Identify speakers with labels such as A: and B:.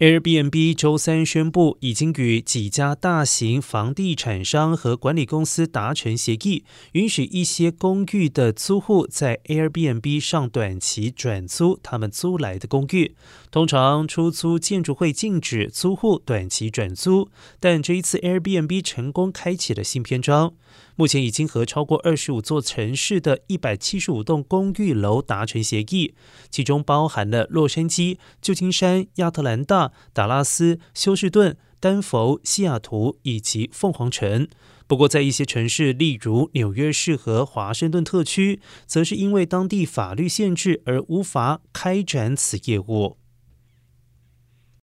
A: Airbnb 周三宣布，已经与几家大型房地产商和管理公司达成协议，允许一些公寓的租户在 Airbnb 上短期转租他们租来的公寓。通常，出租建筑会禁止租户短期转租，但这一次 Airbnb 成功开启了新篇章。目前已经和超过二十五座城市的一百七十五栋公寓楼达成协议，其中包含了洛杉矶、旧金山、亚特兰大、达拉斯、休士顿、丹佛、西雅图以及凤凰城。不过，在一些城市，例如纽约市和华盛顿特区，则是因为当地法律限制而无法开展此业务。